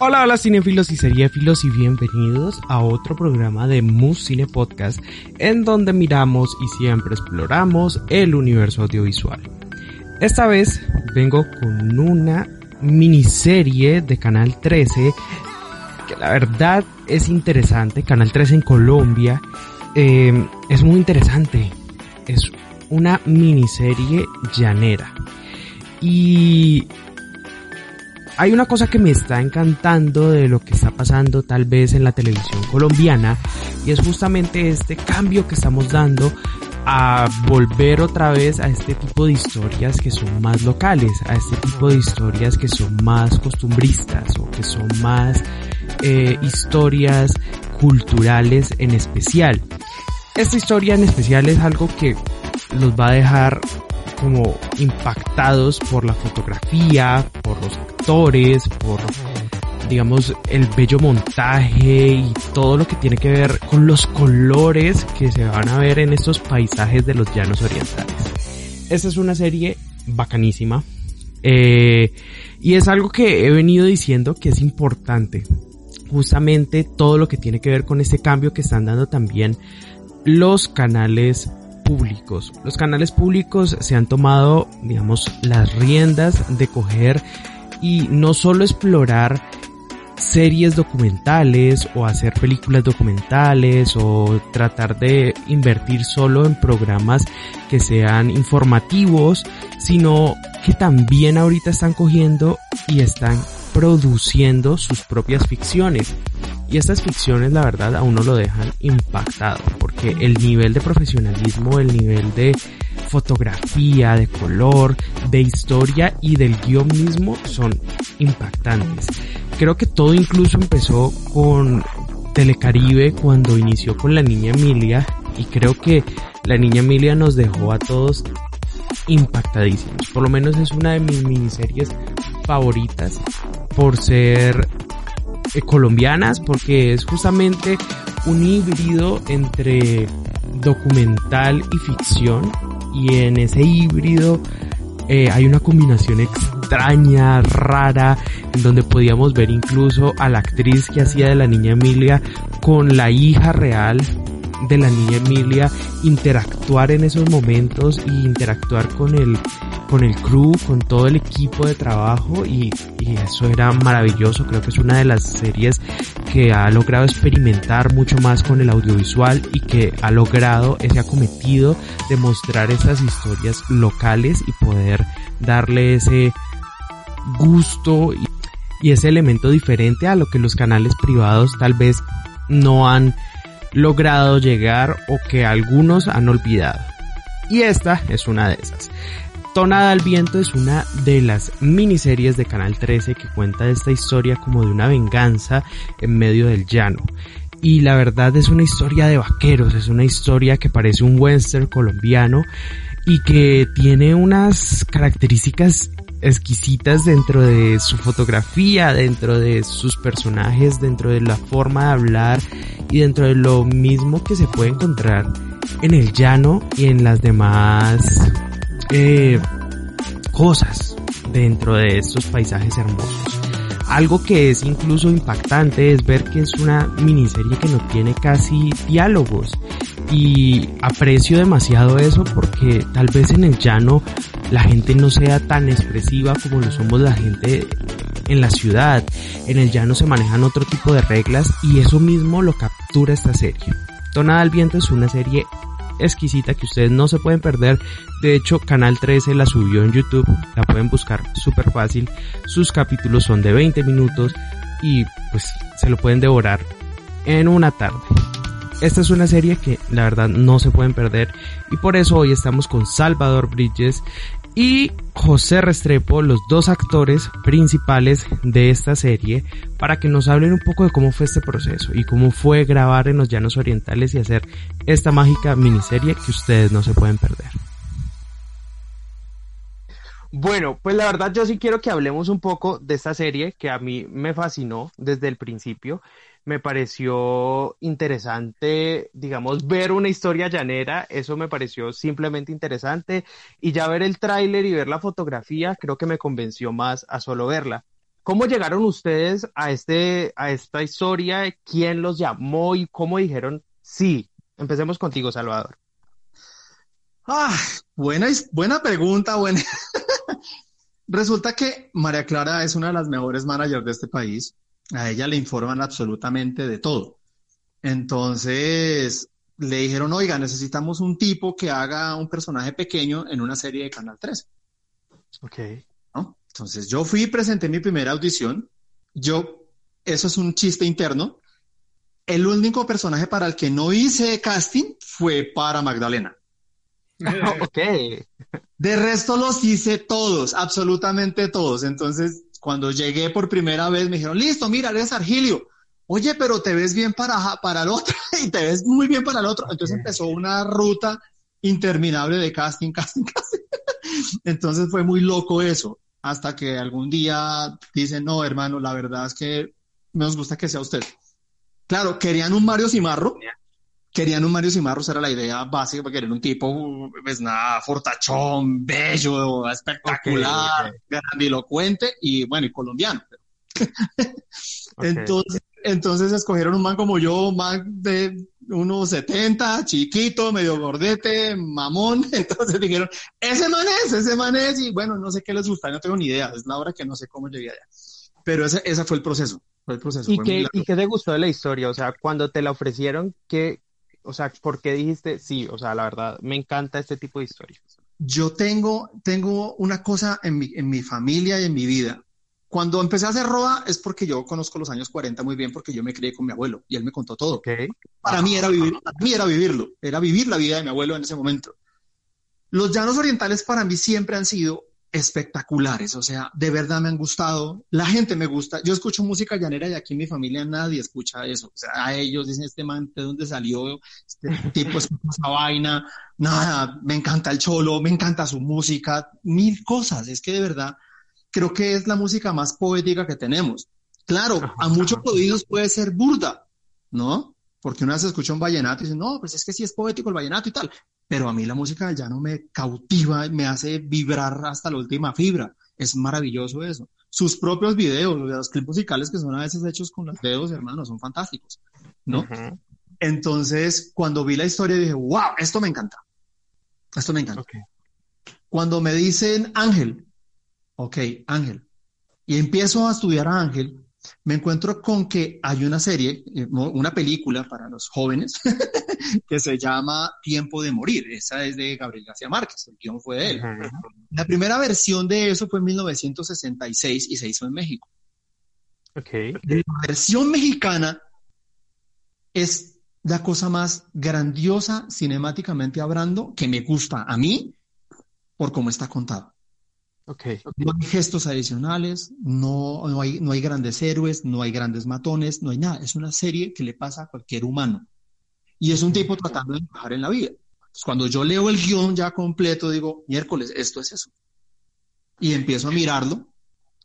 Hola, hola cinefilos y seriéfilos y bienvenidos a otro programa de Mus Cine Podcast en donde miramos y siempre exploramos el universo audiovisual. Esta vez vengo con una miniserie de Canal 13 que la verdad es interesante. Canal 13 en Colombia eh, es muy interesante. Es una miniserie llanera. Y hay una cosa que me está encantando de lo que está pasando tal vez en la televisión colombiana y es justamente este cambio que estamos dando a volver otra vez a este tipo de historias que son más locales, a este tipo de historias que son más costumbristas o que son más eh, historias culturales en especial. Esta historia en especial es algo que los va a dejar como impactados por la fotografía, por los por digamos el bello montaje y todo lo que tiene que ver con los colores que se van a ver en estos paisajes de los llanos orientales. Esta es una serie bacanísima eh, y es algo que he venido diciendo que es importante. Justamente todo lo que tiene que ver con este cambio que están dando también los canales públicos. Los canales públicos se han tomado, digamos, las riendas de coger y no solo explorar series documentales o hacer películas documentales o tratar de invertir solo en programas que sean informativos, sino que también ahorita están cogiendo y están produciendo sus propias ficciones. Y estas ficciones, la verdad, a uno lo dejan impactado, porque el nivel de profesionalismo, el nivel de fotografía, de color, de historia y del guion mismo son impactantes. Creo que todo incluso empezó con Telecaribe cuando inició con la niña Emilia y creo que la niña Emilia nos dejó a todos impactadísimos. Por lo menos es una de mis miniseries favoritas por ser eh, colombianas porque es justamente un híbrido entre documental y ficción y en ese híbrido eh, hay una combinación extraña, rara, en donde podíamos ver incluso a la actriz que hacía de la niña Emilia con la hija real de la niña Emilia, interactuar en esos momentos y interactuar con el con el crew, con todo el equipo de trabajo y, eso era maravilloso. Creo que es una de las series que ha logrado experimentar mucho más con el audiovisual y que ha logrado ese acometido de mostrar esas historias locales y poder darle ese gusto y, y ese elemento diferente a lo que los canales privados tal vez no han logrado llegar o que algunos han olvidado. Y esta es una de esas. Tonada al Viento es una de las miniseries de Canal 13 que cuenta esta historia como de una venganza en medio del llano. Y la verdad es una historia de vaqueros, es una historia que parece un western colombiano y que tiene unas características exquisitas dentro de su fotografía, dentro de sus personajes, dentro de la forma de hablar y dentro de lo mismo que se puede encontrar en el llano y en las demás eh, cosas dentro de estos paisajes hermosos. Algo que es incluso impactante es ver que es una miniserie que no tiene casi diálogos y aprecio demasiado eso porque tal vez en el llano la gente no sea tan expresiva como lo somos la gente en la ciudad. En el llano se manejan otro tipo de reglas y eso mismo lo captura esta serie. Tonada al viento es una serie exquisita que ustedes no se pueden perder. De hecho, Canal 13 la subió en YouTube, la pueden buscar súper fácil. Sus capítulos son de 20 minutos y pues se lo pueden devorar en una tarde. Esta es una serie que la verdad no se pueden perder y por eso hoy estamos con Salvador Bridges y José Restrepo, los dos actores principales de esta serie, para que nos hablen un poco de cómo fue este proceso y cómo fue grabar en los Llanos Orientales y hacer esta mágica miniserie que ustedes no se pueden perder. Bueno, pues la verdad yo sí quiero que hablemos un poco de esta serie que a mí me fascinó desde el principio me pareció interesante, digamos, ver una historia llanera, eso me pareció simplemente interesante y ya ver el tráiler y ver la fotografía creo que me convenció más a solo verla. ¿Cómo llegaron ustedes a, este, a esta historia? ¿Quién los llamó y cómo dijeron sí? Empecemos contigo, Salvador. Ah, buena, buena pregunta, buena. Resulta que María Clara es una de las mejores managers de este país. A ella le informan absolutamente de todo. Entonces le dijeron, oiga, necesitamos un tipo que haga un personaje pequeño en una serie de Canal 13. Ok. Entonces yo fui y presenté mi primera audición. Yo, eso es un chiste interno. El único personaje para el que no hice casting fue para Magdalena. ok. De resto los hice todos, absolutamente todos. Entonces, cuando llegué por primera vez, me dijeron, listo, mira, eres Argilio. Oye, pero te ves bien para, para el otro y te ves muy bien para el otro. Entonces empezó una ruta interminable de casting, casting, casting. Entonces fue muy loco eso, hasta que algún día dicen, no, hermano, la verdad es que nos gusta que sea usted. Claro, querían un Mario Cimarro, querían un Mario Cimarros, era la idea básica, porque querían un tipo, pues nada, fortachón, bello, espectacular, grandilocuente y bueno, y colombiano. Entonces, entonces escogieron un man como yo, man de 1,70, chiquito, medio gordete, mamón. Entonces dijeron, ese man es, ese man es, y bueno, no sé qué les gusta, no tengo ni idea, es la hora que no sé cómo llegué allá. Pero ese, ese fue el proceso, fue el proceso. ¿Y, qué, ¿Y qué te gustó de la historia? O sea, cuando te la ofrecieron, ¿qué, o sea, ¿por qué dijiste sí? O sea, la verdad, me encanta este tipo de historias. Yo tengo, tengo una cosa en mi, en mi familia y en mi vida. Cuando empecé a hacer roda es porque yo conozco los años 40 muy bien porque yo me crié con mi abuelo y él me contó todo. Para mí era vivir, para mí era vivirlo, era vivir la vida de mi abuelo en ese momento. Los llanos orientales para mí siempre han sido espectaculares, o sea, de verdad me han gustado, la gente me gusta, yo escucho música llanera y aquí en mi familia nadie escucha eso, o sea, a ellos dicen, este man, ¿de dónde salió? Este tipo es esa vaina, nada, me encanta el cholo, me encanta su música, mil cosas, es que de verdad creo que es la música más poética que tenemos. Claro, a muchos oídos puede ser burda, ¿no? Porque una vez escucha un vallenato y dice, no, pues es que sí es poético el vallenato y tal, pero a mí la música ya no me cautiva, me hace vibrar hasta la última fibra. Es maravilloso eso. Sus propios videos, los clips musicales que son a veces hechos con los dedos, hermanos, son fantásticos, ¿no? Entonces, cuando vi la historia dije, wow, esto me encanta. Esto me encanta. Cuando me dicen Ángel, ok, Ángel, y empiezo a estudiar a Ángel, me encuentro con que hay una serie, eh, una película para los jóvenes que se llama Tiempo de Morir. Esa es de Gabriel García Márquez, el guion fue de él. La primera versión de eso fue en 1966 y se hizo en México. Okay. La versión mexicana es la cosa más grandiosa cinemáticamente hablando que me gusta a mí por cómo está contado. Okay. No hay gestos adicionales, no, no, hay, no hay grandes héroes, no hay grandes matones, no hay nada. Es una serie que le pasa a cualquier humano. Y es un tipo tratando de encajar en la vida. cuando yo leo el guion ya completo, digo, miércoles, esto es eso. Y empiezo a mirarlo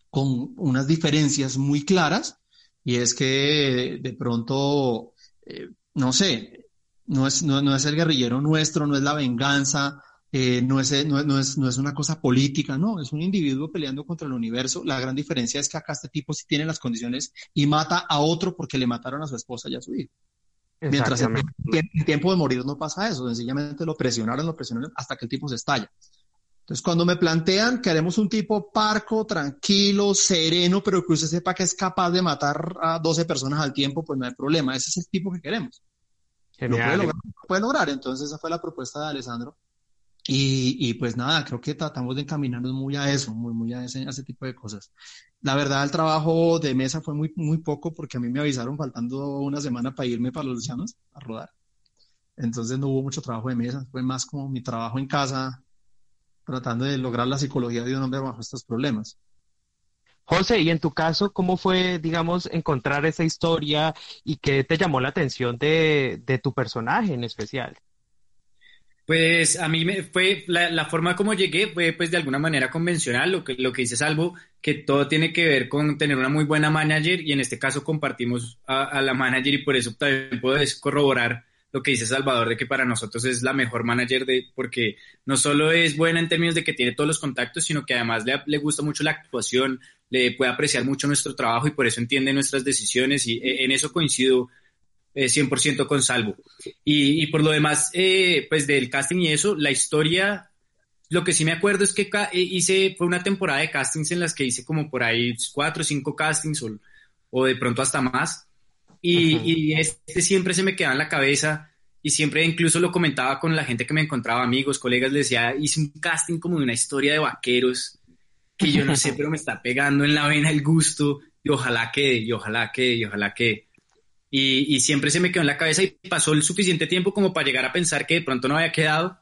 con unas diferencias muy claras. Y es que de pronto, eh, no sé, no es, no, no es el guerrillero nuestro, no es la venganza, eh, no, es, no, no, es, no es una cosa política, no, es un individuo peleando contra el universo. La gran diferencia es que acá este tipo sí tiene las condiciones y mata a otro porque le mataron a su esposa y a su hijo. Mientras en el tiempo de morir no pasa eso, sencillamente lo presionaron, lo presionaron hasta que el tipo se estalla. Entonces, cuando me plantean que haremos un tipo parco, tranquilo, sereno, pero que usted sepa que es capaz de matar a 12 personas al tiempo, pues no hay problema. Ese es el tipo que queremos. Lo puede lograr, lo puede lograr. Entonces, esa fue la propuesta de Alessandro. Y, pues nada, creo que tratamos de encaminarnos muy a eso, muy, a ese, ese tipo de cosas. La verdad, el trabajo de mesa fue muy, muy poco porque a mí me avisaron faltando una semana para irme para los llanos a rodar. Entonces no hubo mucho trabajo de mesa, fue más como mi trabajo en casa, tratando de lograr la psicología de un hombre bajo estos problemas. José, y en tu caso, ¿cómo fue, digamos, encontrar esa historia y qué te llamó la atención de, de tu personaje en especial? Pues a mí me fue la, forma como llegué fue pues de alguna manera convencional, lo que, lo que dice Salvo, que todo tiene que ver con tener una muy buena manager y en este caso compartimos a, la manager y por eso también puedo corroborar lo que dice Salvador, de que para nosotros es la mejor manager, de, porque no solo es buena en términos de que tiene todos los contactos, sino que además le, le gusta mucho la actuación, le puede apreciar mucho nuestro trabajo y por eso entiende nuestras decisiones y eh, en eso coincido 100% eh, con Salvo. Y, y, por lo demás, eh, pues del casting y eso, la historia, lo que sí me acuerdo es que hice, fue una temporada de castings en las que hice como por ahí cuatro o cinco castings o, o de pronto hasta más. Y, y, este siempre se me quedaba en la cabeza y siempre incluso lo comentaba con la gente que me encontraba, amigos, colegas, les decía, hice un casting como de una historia de vaqueros que yo no sé, pero me está pegando en la vena el gusto y ojalá que, y ojalá que, y ojalá que. Y, y, siempre se me quedó en la cabeza y pasó el suficiente tiempo como para llegar a pensar que de pronto no había quedado.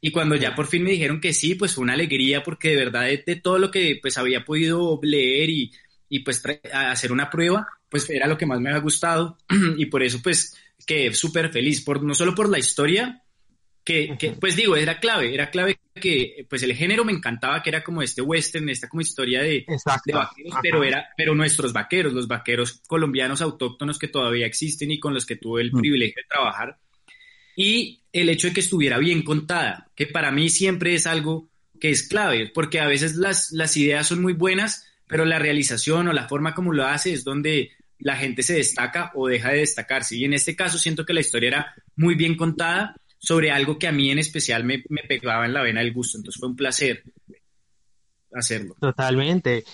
Y cuando ya por fin me dijeron que sí, pues fue una alegría porque de verdad de, todo lo que pues había podido leer y, y pues hacer una prueba, pues era lo que más me había gustado y por eso pues quedé súper feliz, por, no solo por la historia, que, que, pues digo, era clave, era clave que pues el género me encantaba, que era como este western, esta como historia de, de vaqueros, pero era, pero nuestros vaqueros, los vaqueros colombianos autóctonos que todavía existen y con los que tuve el mm. privilegio de trabajar. Y el hecho de que estuviera bien contada, que para mí siempre es algo que es clave, porque a veces las, las ideas son muy buenas, pero la realización o la forma como lo hace es donde la gente se destaca o deja de destacarse. Y en este caso siento que la historia era muy bien contada sobre algo que a mí en especial me, me pegaba en la vena el gusto. Entonces fue un placer hacerlo. Totalmente.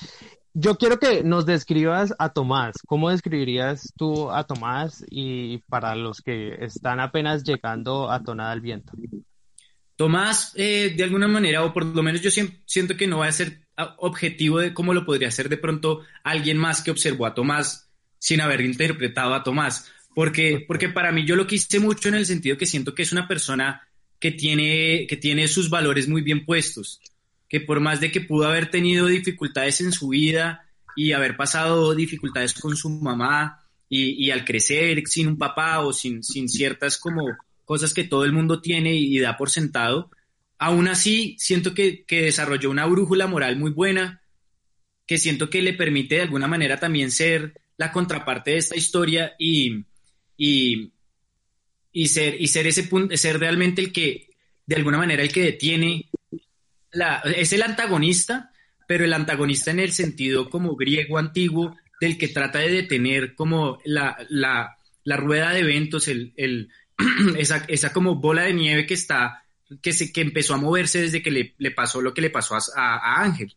Yo quiero que nos describas a Tomás. ¿Cómo describirías tú a Tomás y para los que están apenas llegando a Tonada al Viento? Tomás, eh, de alguna manera, o por lo menos yo siento que no va a ser objetivo de cómo lo podría hacer de pronto alguien más que observó a Tomás sin haber interpretado a Tomás. Porque, porque para mí yo lo quise mucho en el sentido que siento que es una persona que tiene, que tiene sus valores muy bien puestos, que por más de que pudo haber tenido dificultades en su vida y haber pasado dificultades con su mamá y, y al crecer sin un papá o sin, sin ciertas como cosas que todo el mundo tiene y, da por sentado, aún así siento que, que desarrolló una brújula moral muy buena, que siento que le permite de alguna manera también ser la contraparte de esta historia y, y, ser, y ser ese punto, ser realmente el que, de alguna manera, el que detiene, la, es el antagonista, pero el antagonista en el sentido como griego antiguo, del que trata de detener como la, la, la rueda de eventos, el, el, esa, esa, como bola de nieve que está, que, se, que empezó a moverse desde que le, le pasó lo que le pasó a, a, Ángel.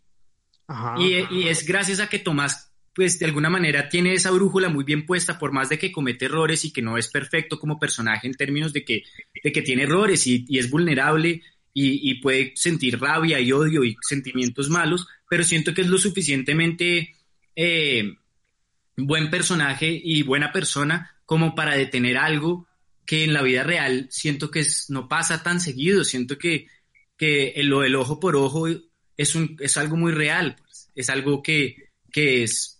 y, y, es gracias a que Tomás pues de alguna manera tiene esa brújula muy bien puesta, por más de que comete errores y que no es perfecto como personaje en términos de que, de que tiene errores y, es vulnerable y, puede sentir rabia y odio y sentimientos malos, pero siento que es lo suficientemente eh, buen personaje y buena persona como para detener algo que en la vida real siento que no pasa tan seguido, siento que, que lo del ojo por ojo es, un, es algo muy real, pues. es algo que, que es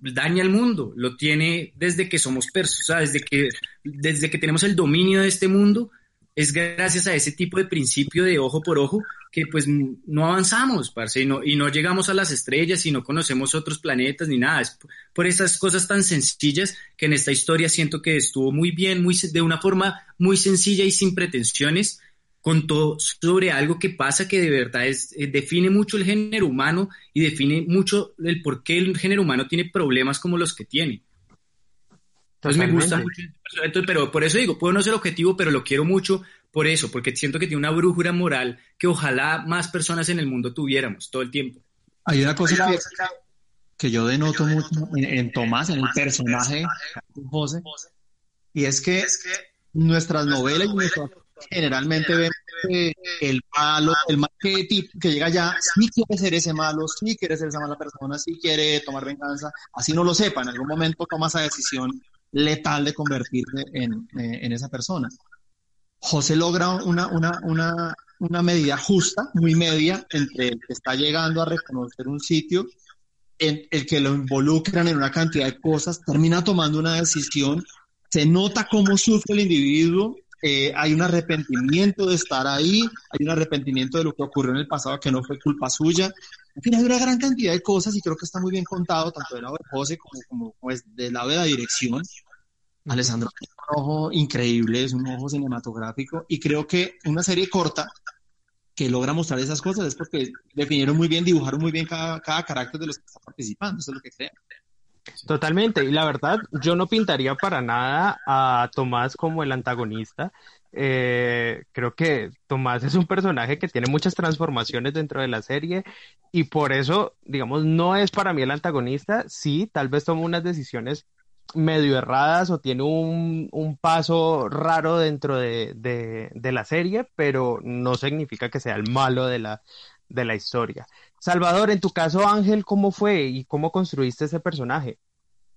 daña al mundo, lo tiene desde que somos personas, desde que, desde que tenemos el dominio de este mundo, es gracias a ese tipo de principio de ojo por ojo que pues no avanzamos, parce, y no, y no llegamos a las estrellas y no conocemos otros planetas ni nada. Es por esas cosas tan sencillas que en esta historia siento que estuvo muy bien, muy, de una forma muy sencilla y sin pretensiones, contó sobre algo que pasa que de verdad es, eh, define mucho el género humano y define mucho el por qué el género humano tiene problemas como los que tiene. Entonces me gusta mucho, pero por eso digo, puedo no ser objetivo, pero lo quiero mucho por eso, porque siento que tiene una brújula moral que ojalá más personas en el mundo tuviéramos todo el tiempo. Hay una cosa que, yo denoto mucho en, Tomás, en el personaje José, y es que nuestras novelas y nuestras generalmente vemos que el malo, el mal que, que llega allá, sí quiere ser ese malo, sí quiere ser esa mala persona, sí quiere tomar venganza, así no lo sepa, en algún momento toma esa decisión letal de convertirse en, eh, en esa persona. José logra una, una, una, una medida justa, muy media, entre el que está llegando a reconocer un sitio, en el que lo involucran en una cantidad de cosas, termina tomando una decisión, se nota cómo sufre el individuo eh, hay un arrepentimiento de estar ahí, hay un arrepentimiento de lo que ocurrió en el pasado que no fue culpa suya. En fin, hay una gran cantidad de cosas y creo que está muy bien contado, tanto del lado de José como, como pues, del lado de la dirección. Alessandro tiene un ojo increíble, es un ojo cinematográfico y creo que una serie corta que logra mostrar esas cosas es porque definieron muy bien, dibujaron muy bien cada, cada carácter de los que están participando, eso es lo que creo. Totalmente, y la verdad, yo no pintaría para nada a Tomás como el antagonista. Eh, creo que Tomás es un personaje que tiene muchas transformaciones dentro de la serie y por eso, digamos, no es para mí el antagonista. Sí, tal vez toma unas decisiones medio erradas o tiene un, un paso raro dentro de, de, de, la serie, pero no significa que sea el malo de la, de la historia. Salvador, en tu caso, Ángel, ¿cómo fue y cómo construiste ese personaje?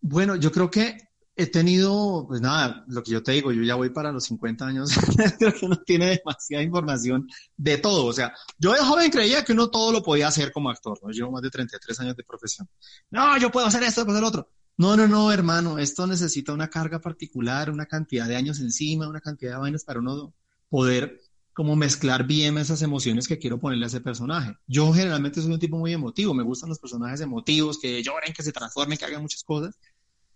Bueno, yo creo que he tenido, pues nada, lo que yo te digo, yo ya voy para los 50 años, creo que uno tiene demasiada información de todo. O sea, yo de joven creía que uno todo lo podía hacer como actor, ¿no? Llevo más de 33 años de profesión. No, yo puedo hacer esto, puedo hacer otro. No, no, no, hermano, esto necesita una carga particular, una cantidad de años encima, una cantidad de vainas para uno poder como mezclar bien esas emociones que quiero ponerle a ese personaje. Yo generalmente soy un tipo muy emotivo, me gustan los personajes emotivos, que lloren, que se transformen, que hagan muchas cosas.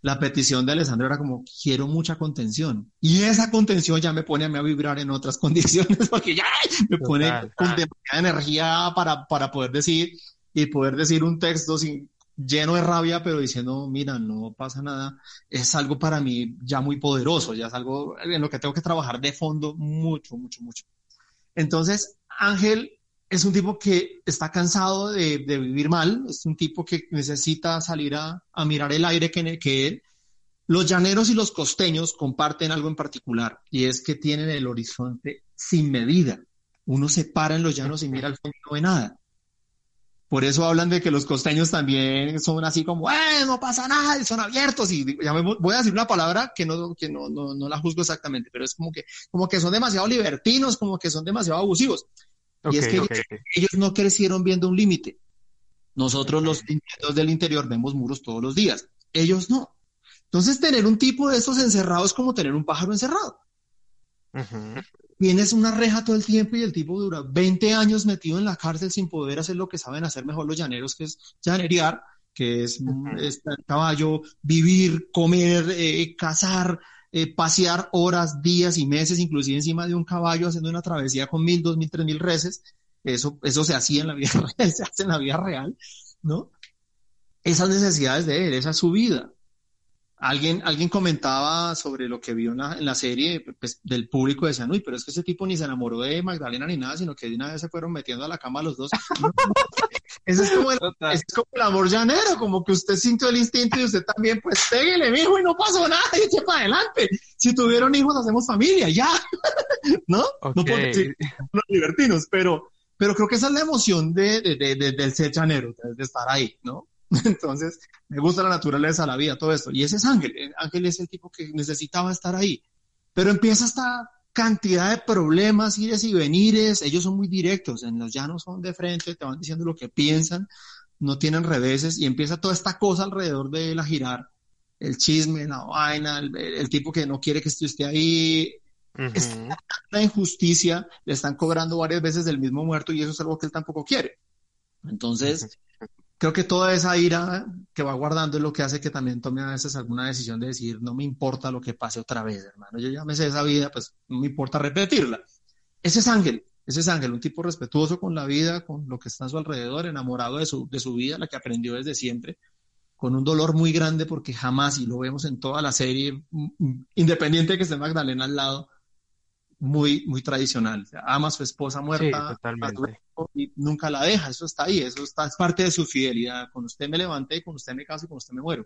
La petición de Alessandro era como, quiero mucha contención. Y esa contención ya me pone a mí a vibrar en otras condiciones, porque ya me pone con demasiada energía para, para poder decir y poder decir un texto sin, lleno de rabia, pero diciendo, mira, no pasa nada, es algo para mí ya muy poderoso, ya es algo en lo que tengo que trabajar de fondo mucho, mucho, mucho. Entonces, Ángel es un tipo que está cansado de, vivir mal, es un tipo que necesita salir a, mirar el aire que, que él. Los llaneros y los costeños comparten algo en particular y es que tienen el horizonte sin medida. Uno se para en los llanos y mira al fondo y no ve nada. Por eso hablan de que los costeños también son así como, eh, no pasa nada, y son abiertos. Y ya voy a decir una palabra que no, que no, no, no, la juzgo exactamente, pero es como que, como que son demasiado libertinos, como que son demasiado abusivos. y es que ellos, no crecieron viendo un límite. Nosotros los del interior vemos muros todos los días. Ellos no. Entonces, tener un tipo de estos encerrados es como tener un pájaro encerrado. Tienes una reja todo el tiempo y el tipo dura 20 años metido en la cárcel sin poder hacer lo que saben hacer mejor los llaneros, que es llanerear, que es, el caballo, vivir, comer, eh, cazar, eh, pasear horas, días y meses, inclusive encima de un caballo haciendo una travesía con mil, dos mil, tres mil reses. Eso, eso se hacía en la vida real, se hace en la vida real, ¿no? Esas necesidades de él, esa es su vida. Alguien, alguien comentaba sobre lo que vio en la, en la serie pues, del público, decían, uy, pero es que ese tipo ni se enamoró de Magdalena ni nada, sino que de una vez se fueron metiendo a la cama los dos. Ese es como, el, es como el amor llanero, como que usted sintió el instinto y usted también, pues péguele, mijo, y no pasó nada, y eche para adelante. Si tuvieron hijos, hacemos familia, ya. ¿No? No puedo decir los libertinos, pero, pero creo que esa es la emoción de, de, de, del ser llanero, de estar ahí, ¿no? Entonces, me gusta la naturaleza, la vida, todo esto. Y ese es Ángel. Eh, Ángel es el tipo que necesitaba estar ahí. Pero empieza esta cantidad de problemas, ires y venires. Ellos son muy directos. En los llanos son de frente, te van diciendo lo que piensan, no tienen reveses. Y empieza toda esta cosa alrededor de él a girar. El chisme, la vaina, el, tipo que no quiere que esté ahí. Es una injusticia, le están cobrando varias veces del mismo muerto y eso es algo que él tampoco quiere. Entonces, creo que toda esa ira que va guardando es lo que hace que también tome a veces alguna decisión de decir, no me importa lo que pase otra vez, hermano. Yo ya me sé esa vida, pues no me importa repetirla. Ese es Ángel, ese es Ángel, un tipo respetuoso con la vida, con lo que está a su alrededor, enamorado de su, de su vida, la que aprendió desde siempre, con un dolor muy grande porque jamás, y lo vemos en toda la serie, independiente de que esté Magdalena al lado, muy, muy tradicional. ama a su esposa muerta y nunca la deja. Eso está ahí, eso está, es parte de su fidelidad. Con usted me levanté, con usted me caso y con usted me muero.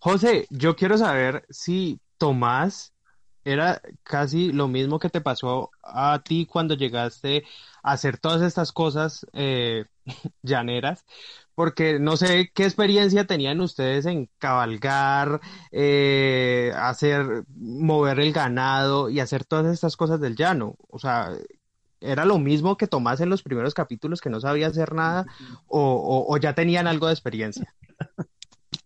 José, yo quiero saber si Tomás era casi lo mismo que te pasó a ti cuando llegaste a hacer todas estas cosas eh, llaneras, porque no sé qué experiencia tenían ustedes en cabalgar, eh, hacer, mover el ganado y hacer todas estas cosas del llano. O sea, ¿era lo mismo que Tomás en los primeros capítulos que no sabía hacer nada o, ya tenían algo de experiencia?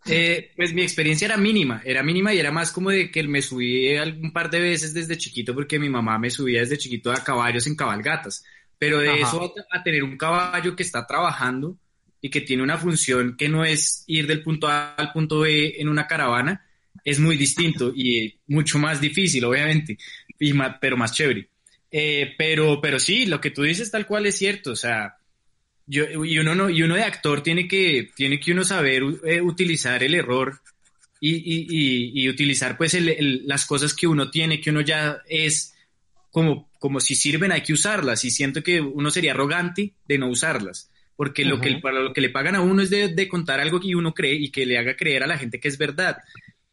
Eh, pues mi experiencia era mínima, era mínima y era más como de que me subí un par de veces desde chiquito porque mi mamá me subía desde chiquito a caballos en cabalgatas, pero de eso a, tener un caballo que está trabajando y que tiene una función que no es ir del punto A al punto B en una caravana, es muy distinto y mucho más difícil, obviamente, y pero más chévere. Eh, pero, pero sí, lo que tú dices tal cual es cierto, o sea, yo, y uno no, y uno de actor tiene que, tiene que uno saber eh, utilizar el error y, y, y, utilizar pues las cosas que uno tiene, que uno ya es como, como si sirven, hay que usarlas. Y siento que uno sería arrogante de no usarlas. Porque lo, que, para lo que le pagan a uno es de, de, contar algo que uno cree y que le haga creer a la gente que es verdad.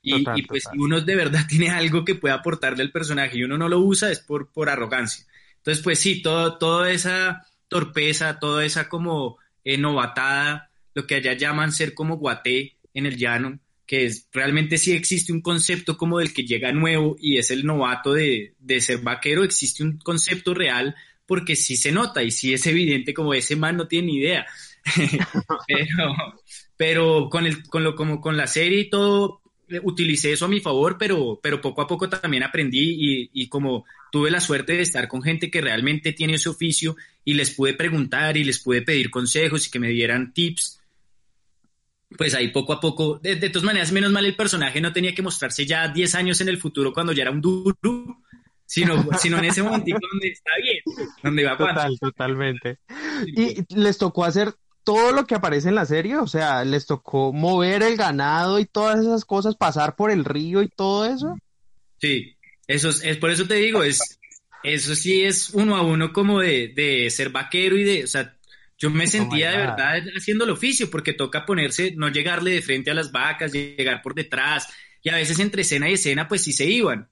Y, y pues si uno de verdad tiene algo que pueda aportarle al personaje y uno no lo usa es por, por arrogancia. Entonces, pues sí, todo, toda esa torpeza, toda esa como eh, novatada, lo que allá llaman ser como guaté en el llano, que es, realmente sí existe un concepto como del que llega nuevo y es el novato de, de ser vaquero, existe un concepto real porque sí se nota y sí es evidente como ese man no tiene ni idea. pero, pero con, el, con, lo, como con la serie y todo, utilicé eso a mi favor, pero, pero poco a poco también aprendí y, y, como tuve la suerte de estar con gente que realmente tiene ese oficio y les pude preguntar y les pude pedir consejos y que me dieran tips, pues ahí poco a poco, de, todas maneras, menos mal el personaje no tenía que mostrarse ya 10 años en el futuro cuando ya era un duro, sino, sino en ese momento donde está bien, donde va Total, totalmente. Y les tocó hacer todo lo que aparece en la serie, o sea, les tocó mover el ganado y todas esas cosas, pasar por el río y todo eso. Sí, eso es, es por eso te digo, es, eso sí es uno a uno como de, de ser vaquero y de, o sea, yo me oh sentía de verdad haciendo el oficio porque toca ponerse, no llegarle de frente a las vacas, llegar por detrás y a veces entre escena y escena pues sí se iban.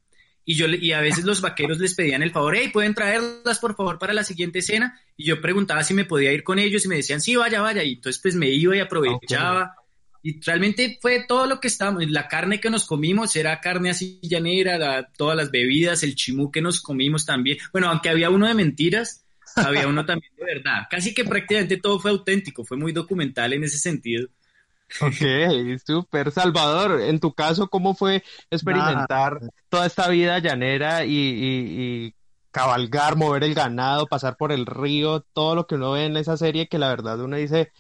Y, yo, y a veces los vaqueros les pedían el favor, hey, ¿pueden traerlas por favor para la siguiente escena? Y yo preguntaba si me podía ir con ellos y me decían, sí, vaya, vaya. Y entonces pues me iba y aprovechaba. Y realmente fue todo lo que estábamos. La carne que nos comimos era carne así llanera, todas las bebidas, el chimú que nos comimos también. Bueno, aunque había uno de mentiras, había uno también de verdad. Casi que prácticamente todo fue auténtico, fue muy documental en ese sentido. Ok, súper. Salvador, en tu caso, ¿cómo fue experimentar toda esta vida llanera y, cabalgar, mover el ganado, pasar por el río, todo lo que uno ve en esa serie que la verdad uno dice,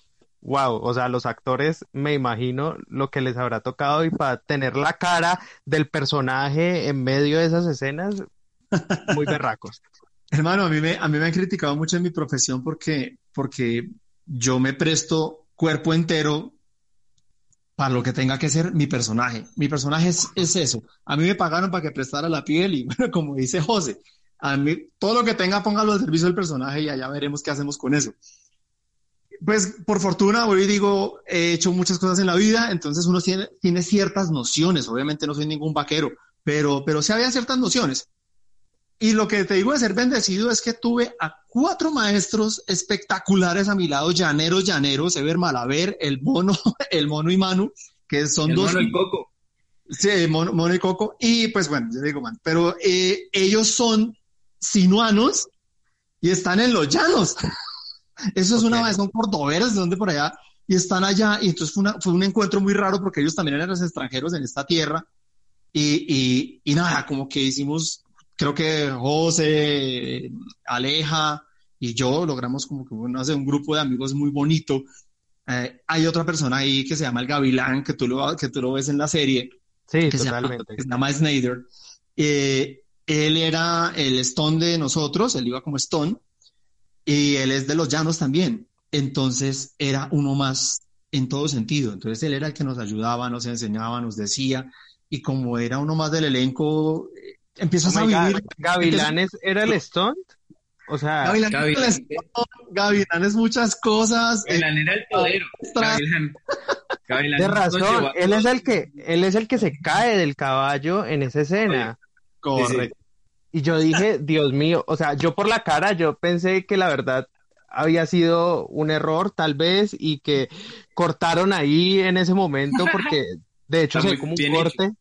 wow, o sea, los actores me imagino lo que les habrá tocado y para tener la cara del personaje en medio de esas escenas, muy berracos. Hermano, a mí, me, a mí me han criticado mucho en mi profesión porque, porque yo me presto cuerpo entero para lo que tenga que ser mi personaje. Mi personaje es, es, eso. A mí me pagaron para que prestara la piel y bueno, como dice José, a mí todo lo que tenga póngalo al servicio del personaje y allá veremos qué hacemos con eso. Pues por fortuna, hoy digo, he hecho muchas cosas en la vida, entonces uno tiene, tiene ciertas nociones. Obviamente no soy ningún vaquero, pero, pero sí había ciertas nociones. Y lo que te digo de ser bendecido es que tuve a cuatro maestros espectaculares a mi lado, llaneros, llaneros, Ever Malaver, el mono, el mono y Manu, que son dos. Mono y Coco. Sí, mono, mono, y Coco. Y pues bueno, yo digo, man, pero eh, ellos son sinuanos y están en los llanos. Eso es una vez, son cordoberos de donde por allá, y están allá, y entonces fue, una, fue un encuentro muy raro porque ellos también eran los extranjeros en esta tierra, y, y, y nada, como que hicimos creo que José, Aleja y yo logramos como que bueno, hacer un grupo de amigos muy bonito. Eh, hay otra persona ahí que se llama el Gavilán, que tú lo, que tú lo ves en la serie. Sí, que totalmente. Se llama, Snyder. Eh, él era el Stone de nosotros, él iba como Stone, y él es de los llanos también. Entonces era uno más en todo sentido. Entonces él era el que nos ayudaba, nos enseñaba, nos decía, y como era uno más del elenco, empiezas oh a vivir. Gavilanes era el stunt. O sea, Gavilanes, Gavilanes, muchas cosas. Gavilán era el poder. de razón, él es el que, él es el que se cae del caballo en esa escena. Correcto. Y yo dije, Dios mío, o sea, yo por la cara, yo pensé que la verdad había sido un error tal vez y que cortaron ahí en ese momento porque de hecho se como un corte.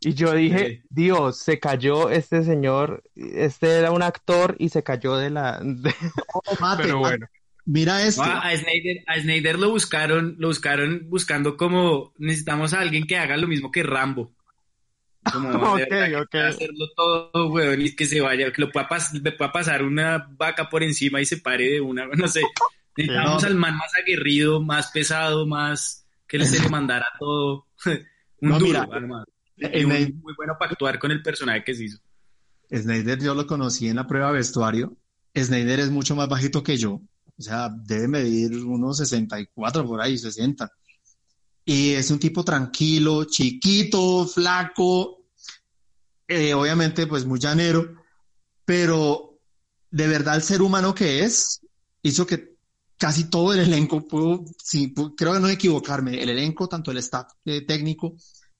Y yo dije, Dios, se cayó este señor, este era un actor y se cayó de la... Pero bueno. Mira esto. a, Snyder, lo buscaron, lo buscaron buscando como necesitamos a alguien que haga lo mismo que Rambo. Como okay, okay. hacerlo todo, weón, y que se vaya, que lo pueda, pueda, pasar una vaca por encima y se pare de una, no sé. Necesitamos al man más aguerrido, más pesado, más que le se le mandara todo. un duro, muy bueno para actuar con el personaje que se hizo. Snyder yo lo conocí en la prueba de vestuario. Snyder es mucho más bajito que yo. O sea, debe medir unos 64 por ahí, 60. Y es un tipo tranquilo, chiquito, flaco, eh, obviamente pues muy llanero, pero de verdad el ser humano que es hizo que casi todo el elenco, puedo, sí, creo que no equivocarme, el elenco, tanto el staff eh, técnico,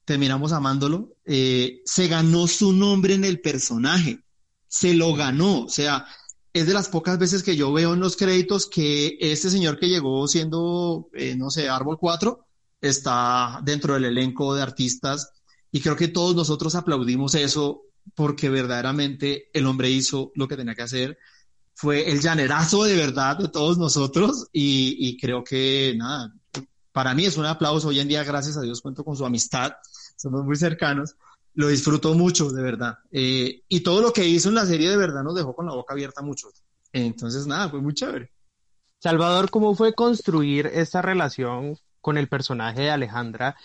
terminamos amándolo, eh, se ganó su nombre en el personaje, se lo ganó, o sea, es de las pocas veces que yo veo en los créditos que este señor que llegó siendo, eh, no sé, Árbol 4, está dentro del elenco de artistas y creo que todos nosotros aplaudimos eso porque verdaderamente el hombre hizo lo que tenía que hacer fue el llanerazo de verdad de todos nosotros y, creo que nada, para mí es un aplauso. Hoy en día, gracias a Dios, cuento con su amistad, somos muy cercanos. Lo disfruto mucho, de verdad. Eh, y todo lo que hizo en la serie de verdad nos dejó con la boca abierta mucho. Entonces, nada, fue muy chévere. Salvador, ¿cómo fue construir esta relación con el personaje de Alejandra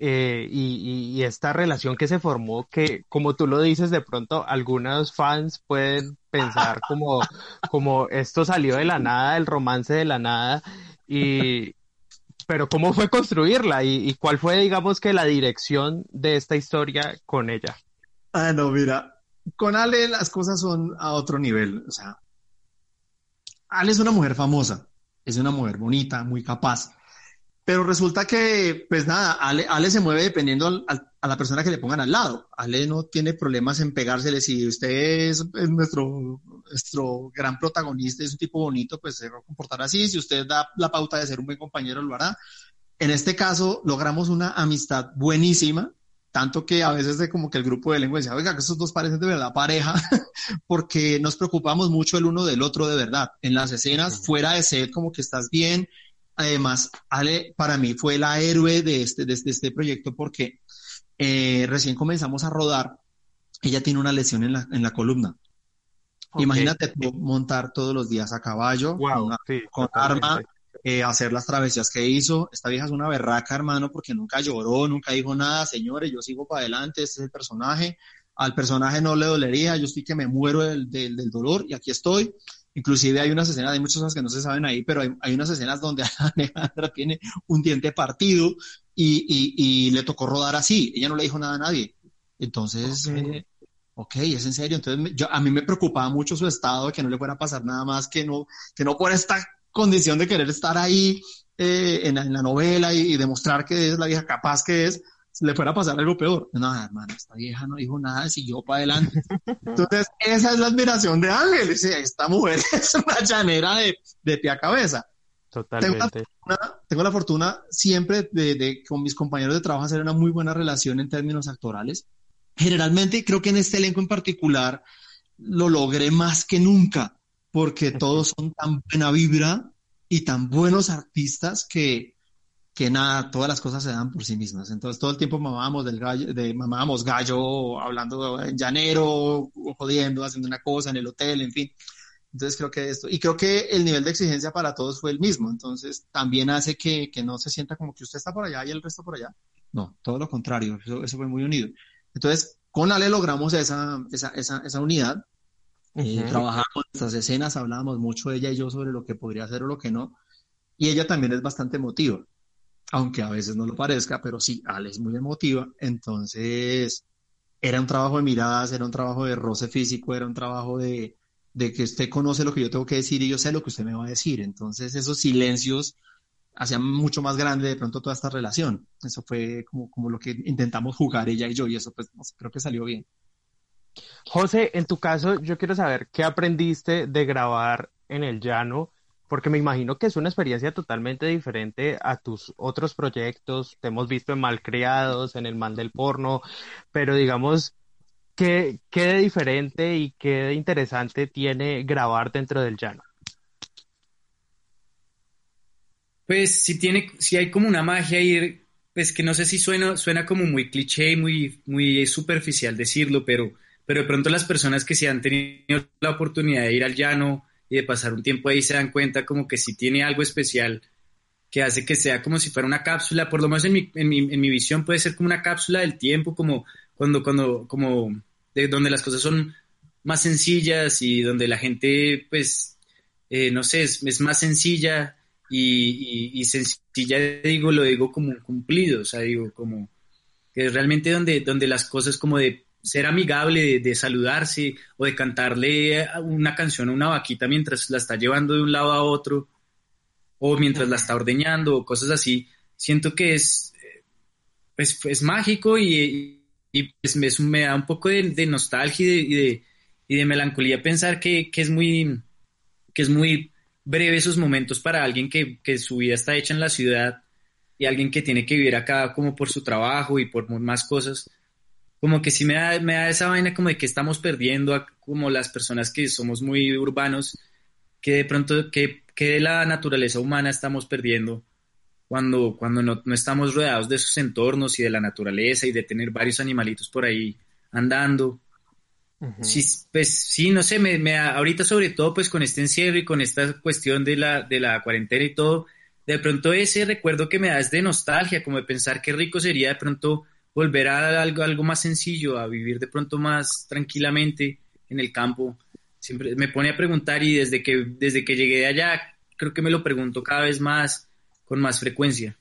eh, y, esta relación que se formó, que como tú lo dices, de pronto algunos fans pueden pensar como, como esto salió de la nada, el romance de la nada, y, pero ¿cómo fue construirla y, cuál fue, digamos, que la dirección de esta historia con ella? Ah, no, mira, con Ale las cosas son a otro nivel, o sea, Ale es una mujer famosa, es una mujer bonita, muy capaz, pero resulta que, pues nada, Ale, se mueve dependiendo a la persona que le pongan al lado. Ale no tiene problemas en pegársele. Si usted es, nuestro, nuestro gran protagonista, es un tipo bonito, pues se va a comportar así. Si usted da la pauta de ser un buen compañero, lo hará. En este caso, logramos una amistad buenísima, tanto que a veces de como que el grupo de lengua decía, oiga, que estos dos parecen de verdad pareja, porque nos preocupamos mucho el uno del otro de verdad. En las escenas, fuera de set, como que estás bien, Además, Ale para mí fue la héroe de este, de este, este proyecto porque eh, recién comenzamos a rodar, ella tiene una lesión en la, en la columna. Imagínate montar todos los días a caballo, con, arma, eh, hacer las travesías que hizo. Esta vieja es una berraca, hermano, porque nunca lloró, nunca dijo nada. Señores, yo sigo para adelante, este es el personaje. Al personaje no le dolería, yo estoy que me muero del, del, del dolor y aquí estoy. Inclusive hay unas escenas, hay muchas cosas que no se saben ahí, pero hay, unas escenas donde Alejandra tiene un diente partido y, le tocó rodar así. Ella no le dijo nada a nadie. Entonces, eh, ok, es en serio. Entonces, yo, a mí me preocupaba mucho su estado, de que no le fuera a pasar nada más, que no, que no por esta condición de querer estar ahí eh, en, la novela y, demostrar que es la vieja capaz que es, le fuera a pasar algo peor. No, hermano, esta vieja no dijo nada, siguió para adelante. Entonces, esa es la admiración de Ángel. Esta mujer es una llanera de, de pie a cabeza. Totalmente. Tengo la fortuna, siempre de, con mis compañeros de trabajo hacer una muy buena relación en términos actorales. Generalmente, creo que en este elenco en particular lo logré más que nunca, porque todos son tan buena vibra y tan buenos artistas que, que nada, todas las cosas se dan por sí mismas. Entonces todo el tiempo mamábamos del gallo, de, mamábamos gallo, hablando en llanero, jodiendo, haciendo una cosa en el hotel, en fin. Entonces creo que esto, y creo que el nivel de exigencia para todos fue el mismo, entonces también hace que, que no se sienta como que usted está por allá y el resto por allá. No, todo lo contrario, eso, eso fue muy unido. Entonces, con Ale logramos esa, esa, esa, esa unidad, eh, trabajamos nuestras escenas, hablábamos mucho ella y yo sobre lo que podría hacer o lo que no, y ella también es bastante emotiva aunque a veces no lo parezca, pero sí, Ale es muy emotiva, entonces era un trabajo de miradas, era un trabajo de roce físico, era un trabajo de, que usted conoce lo que yo tengo que decir y yo sé lo que usted me va a decir, entonces esos silencios hacían mucho más grande de pronto toda esta relación, eso fue como, lo que intentamos jugar ella y yo y eso pues creo que salió bien. José, en tu caso, yo quiero saber qué aprendiste de grabar en el llano porque me imagino que es una experiencia totalmente diferente a tus otros proyectos. Te hemos visto en Malcriados, en El Man del Porno, pero digamos, ¿qué, qué de diferente y qué de interesante tiene grabar dentro del llano? Pues si tiene, si hay como una magia ahí, pues que no sé si suena, suena como muy cliché y muy, muy superficial decirlo, pero, pero de pronto las personas que se han tenido la oportunidad de ir al llano, y de pasar un tiempo ahí se dan cuenta como que si tiene algo especial que hace que sea como si fuera una cápsula, por lo menos en mi, en mi, en mi visión puede ser como una cápsula del tiempo, como cuando, cuando, como de donde las cosas son más sencillas y donde la gente, pues, eh, no sé, es, más sencilla y, y, sencilla, digo, lo digo como cumplido, o sea, digo, como que es realmente donde, donde las cosas como de ser amigable, de, saludarse o de cantarle una canción a una vaquita mientras la está llevando de un lado a otro o mientras la está ordeñando o cosas así, siento que es, pues, es mágico y, y pues me, da un poco de, nostalgia y de, y de, melancolía pensar que, es muy, que es muy breve esos momentos para alguien que, que su vida está hecha en la ciudad y alguien que tiene que vivir acá como por su trabajo y por más cosas como que sí me da, me da esa vaina como de que estamos perdiendo como las personas que somos muy urbanos, que de pronto, que, que de la naturaleza humana estamos perdiendo cuando, cuando no, no, estamos rodeados de esos entornos y de la naturaleza y de tener varios animalitos por ahí andando. Sí, pues sí, no sé, me, me, ahorita sobre todo pues con este encierro y con esta cuestión de la, de la cuarentena y todo, de pronto ese recuerdo que me da es de nostalgia, como de pensar qué rico sería de pronto volver a algo, algo más sencillo, a vivir de pronto más tranquilamente en el campo. Siempre me pone a preguntar y desde que, desde que llegué de allá, creo que me lo pregunto cada vez más, con más frecuencia.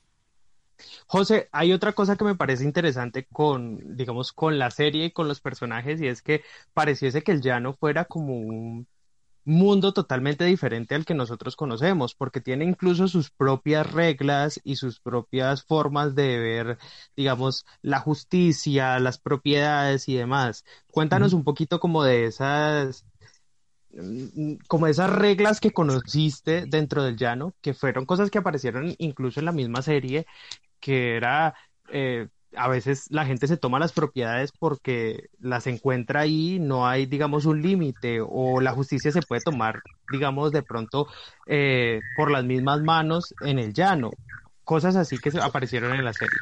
José, hay otra cosa que me parece interesante con, digamos, con la serie y con los personajes, y es que pareciese que el llano fuera como un mundo totalmente diferente al que nosotros conocemos, porque tiene incluso sus propias reglas y sus propias formas de ver, digamos, la justicia, las propiedades y demás. Cuéntanos un poquito como de esas mm, como esas reglas que conociste dentro del llano, que fueron cosas que aparecieron incluso en la misma serie, que era eh, a veces la gente se toma las propiedades porque las encuentra ahí, no hay, digamos, un límite o la justicia se puede tomar, digamos, de pronto eh, por las mismas manos en el llano. Cosas así que aparecieron en la serie.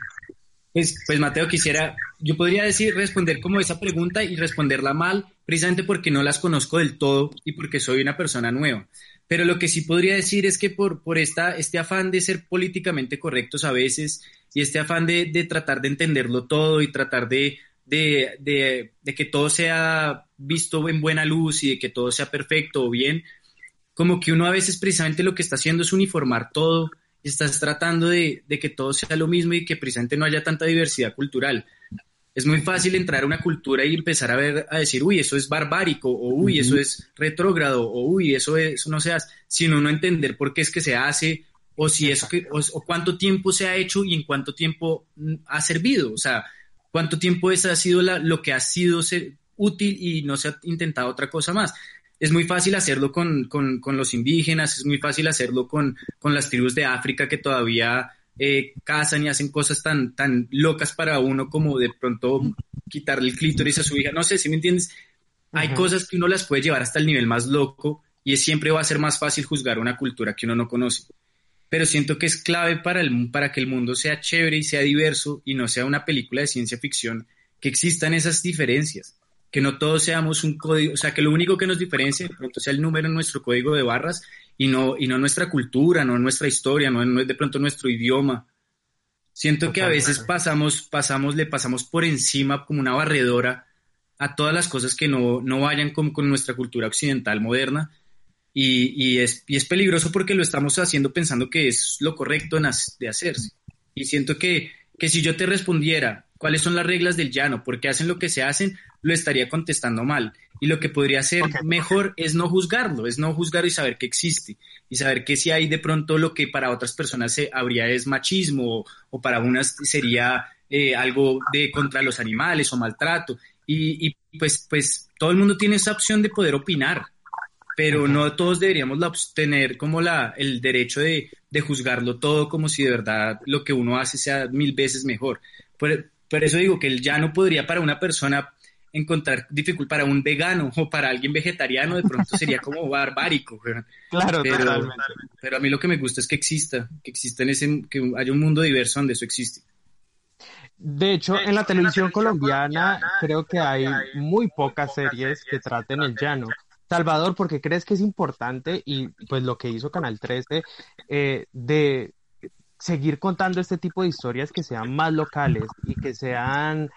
Pues, pues Mateo, quisiera, yo podría decir, responder como esa pregunta y responderla mal, precisamente porque no las conozco del todo y porque soy una persona nueva. Pero lo que sí podría decir es que por, por esta, este afán de ser políticamente correctos a veces y este afán de, de tratar de entenderlo todo y tratar de, de, de, de, que todo sea visto en buena luz y de que todo sea perfecto o bien, como que uno a veces precisamente lo que está haciendo es uniformar todo y estás tratando de, de que todo sea lo mismo y que precisamente no haya tanta diversidad cultural. Es muy fácil entrar a una cultura y empezar a ver, a decir, uy, eso es barbárico, o uy, eso es retrógrado, o uy, eso, eso no se hace, sino no entender por qué es que se hace, o si eso que, o, cuánto tiempo se ha hecho y en cuánto tiempo mm, ha servido, o sea, cuánto tiempo esa ha sido la, lo que ha sido ser útil y no se ha intentado otra cosa más. Es muy fácil hacerlo con, con, con los indígenas, es muy fácil hacerlo con, con las tribus de África que todavía eh, casan y hacen cosas tan, tan locas para uno como de pronto quitarle el clítoris a su hija. No sé si me entiendes. Hay cosas que uno las puede llevar hasta el nivel más loco y siempre va a ser más fácil juzgar una cultura que uno no conoce. Pero siento que es clave para, el, para que el mundo sea chévere y sea diverso y no sea una película de ciencia ficción que existan esas diferencias que no todos seamos un código, o sea, que lo único que nos diferencia de pronto sea el número en nuestro código de barras y no, y no nuestra cultura, no nuestra historia, no, no es de pronto nuestro idioma. Siento que a veces pasamos, pasamos, le pasamos por encima como una barredora a todas las cosas que no, no vayan con, con nuestra cultura occidental moderna y, y, es, y es peligroso porque lo estamos haciendo pensando que es lo correcto de hacerse. Y siento que, que si yo te respondiera cuáles son las reglas del llano, por qué hacen lo que se hacen, lo estaría contestando mal. Y lo que podría ser mejor es no juzgarlo, es no juzgar y saber que existe. Y saber que si hay de pronto lo que para otras personas se, habría es machismo o, para unas sería eh, algo de contra los animales o maltrato. Y, y, pues, pues todo el mundo tiene esa opción de poder opinar, pero no todos deberíamos tener como la, el derecho de, de, juzgarlo todo como si de verdad lo que uno hace sea mil veces mejor. Por, por eso digo que el ya no podría para una persona encontrar dificultad para un vegano o para alguien vegetariano, de pronto sería como barbárico. Claro, pero, pero a mí lo que me gusta es que exista, que exista en ese, que haya un mundo diverso donde eso existe. De hecho, en la televisión colombiana creo que hay muy pocas series que traten el llano. Salvador, ¿por qué crees que es importante y pues lo que hizo Canal 13 eh, de seguir contando este tipo de historias que sean más locales y que sean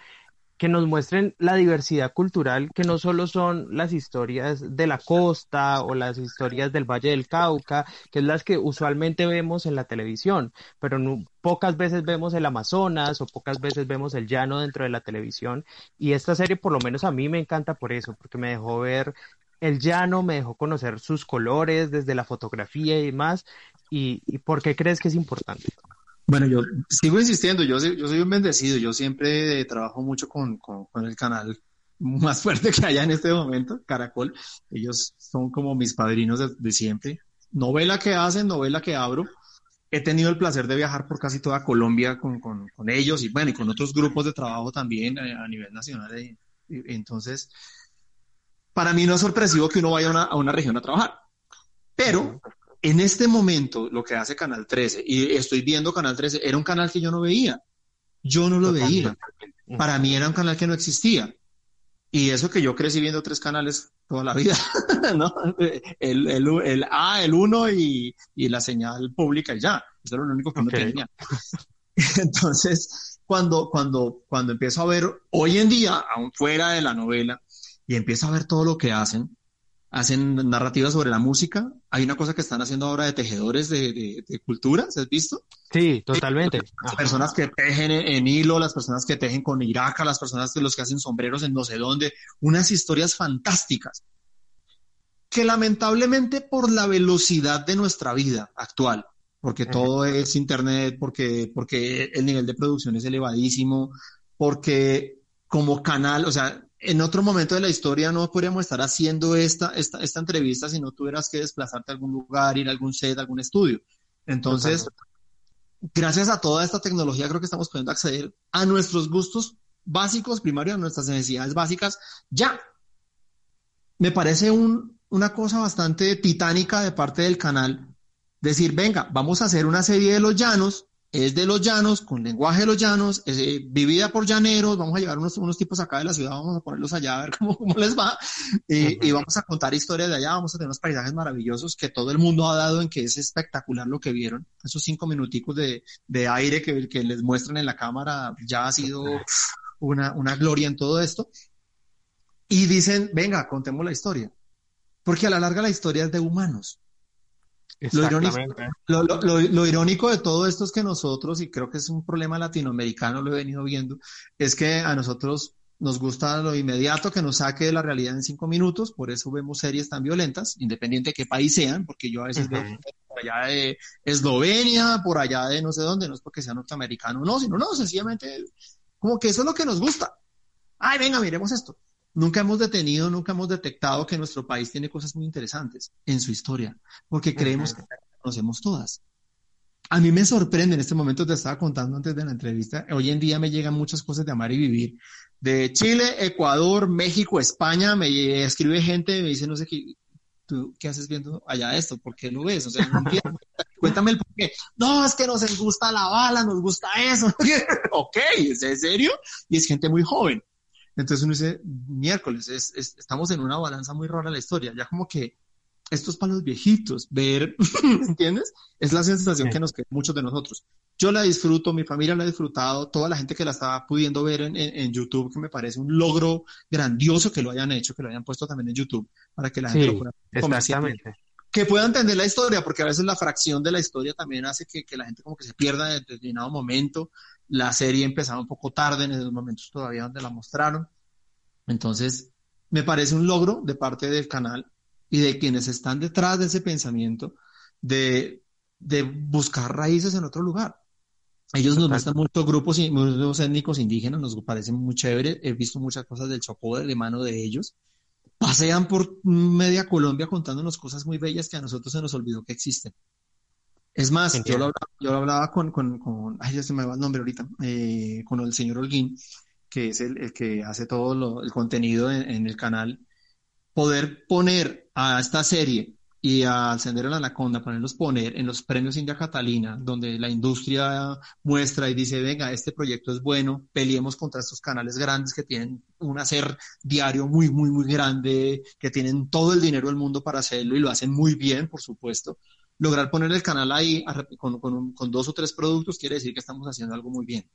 que nos muestren la diversidad cultural, que no solo son las historias de la costa o las historias del Valle del Cauca, que es las que usualmente vemos en la televisión, pero pocas veces vemos el Amazonas o pocas veces vemos el llano dentro de la televisión. Y esta serie, por lo menos a mí me encanta por eso, porque me dejó ver el llano, me dejó conocer sus colores desde la fotografía y demás. ¿Y, y por qué crees que es importante? Bueno, yo sigo insistiendo, yo, yo soy un bendecido, yo siempre trabajo mucho con, con, el canal más fuerte que haya en este momento, Caracol. Ellos son como mis padrinos de, siempre. Novela que hacen, novela que abro. He tenido el placer de viajar por casi toda Colombia con, con, con ellos y bueno, y con otros grupos de trabajo también a, eh, a nivel nacional. Eh, entonces, para mí no es sorpresivo que uno vaya a una, a una región a trabajar. Pero en este momento, lo que hace Canal 13, y estoy viendo Canal 13, era un canal que yo no veía. Yo no lo veía. Para mí era un canal que no existía. Y eso que yo crecí viendo tres canales toda la vida, ¿no? El, el, el A, el 1 y, y, la señal pública y ya. Eso era lo único que no tenía. Entonces, cuando, cuando, cuando empiezo a ver, hoy en día, aún fuera de la novela, y empiezo a ver todo lo que hacen, hacen narrativas sobre la música. Hay una cosa que están haciendo ahora de tejedores de, de, de cultura, ¿has visto? Sí, totalmente. Las personas que tejen en, hilo, las personas que tejen con iraca, las personas que los que hacen sombreros en no sé dónde, unas historias fantásticas que lamentablemente por la velocidad de nuestra vida actual, porque todo es internet, porque, porque el nivel de producción es elevadísimo, porque como canal, o sea, en otro momento de la historia no podríamos estar haciendo esta, esta, esta entrevista si no tuvieras que desplazarte a algún lugar, ir a algún set, a algún estudio. Entonces, gracias a toda esta tecnología creo que estamos pudiendo acceder a nuestros gustos básicos, primarios, a nuestras necesidades básicas, ya. Me parece un, una cosa bastante titánica de parte del canal decir, venga, vamos a hacer una serie de los llanos es de los llanos, con lenguaje de los llanos, es, eh, vivida por llaneros, vamos a llevar unos, unos tipos acá de la ciudad, vamos a ponerlos allá a ver cómo, cómo les va, eh, y vamos a contar historias de allá, vamos a tener unos paisajes maravillosos que todo el mundo ha dado en que es espectacular lo que vieron, esos cinco minuticos de, de aire que, que les muestran en la cámara ya ha sido una, una gloria en todo esto, y dicen, venga, contemos la historia, porque a la larga la historia es de humanos, lo irónico, de todo esto es que nosotros, y creo que es un problema latinoamericano, lo he venido viendo, es que a nosotros nos gusta lo inmediato que nos saque de la realidad en cinco minutos, por eso vemos series tan violentas, independiente de qué país sean, porque yo a veces veo por allá de Eslovenia, por allá de no sé dónde, no es porque sea norteamericano, no, sino no, sencillamente como que eso es lo que nos gusta. Ay, venga, miremos esto. Nunca hemos detenido, nunca hemos detectado que nuestro país tiene cosas muy interesantes en su historia, porque creemos que conocemos todas. A mí me sorprende, en este momento te estaba contando antes de la entrevista, hoy en día me llegan muchas cosas de amar y vivir. De Chile, Ecuador, México, España, me escribe gente, me dice, no sé qué, ¿tú qué haces viendo allá esto? ¿Por qué lo ves? O sea, no entiendo. Cuéntame el por qué. No, es que nos gusta la bala, nos gusta eso. ok, ¿es en serio? Y es gente muy joven. Entonces uno dice, miércoles, estamos en una balanza muy rara en la historia, ya como que esto es para los viejitos, ver, ¿entiendes? Es la sensación que nos queda muchos de nosotros. Yo la disfruto, mi familia la ha disfrutado, toda la gente que la estaba pudiendo ver en, en, YouTube, que me parece un logro grandioso que lo hayan hecho, que lo hayan puesto también en YouTube, para que la gente lo pueda exactamente. Que pueda entender la historia, porque a veces la fracción de la historia también hace que, que la gente como que se pierda en determinado momento, la serie empezaba un poco tarde en esos momentos todavía donde la mostraron. Entonces, me parece un logro de parte del canal y de quienes están detrás de ese pensamiento de, de buscar raíces en otro lugar. Ellos nos muestran muchos grupos, muchos étnicos indígenas, nos parecen muy chévere. He visto muchas cosas del Chocó de mano de ellos. Pasean por media Colombia contándonos cosas muy bellas que a nosotros se nos olvidó que existen. Es más, yo lo, hablaba, yo lo hablaba, con, con, con, ay, ya se me va el nombre ahorita, eh, con el señor Holguín, que es el, que hace todo el contenido en, el canal. Poder poner a esta serie y a Sendero la Anaconda, ponerlos poner en los premios India Catalina, donde la industria muestra y dice, venga, este proyecto es bueno, peleemos contra estos canales grandes que tienen un hacer diario muy, muy, muy grande, que tienen todo el dinero del mundo para hacerlo y lo hacen muy bien, por supuesto lograr poner el canal ahí con, con, dos o tres productos quiere decir que estamos haciendo algo muy bien.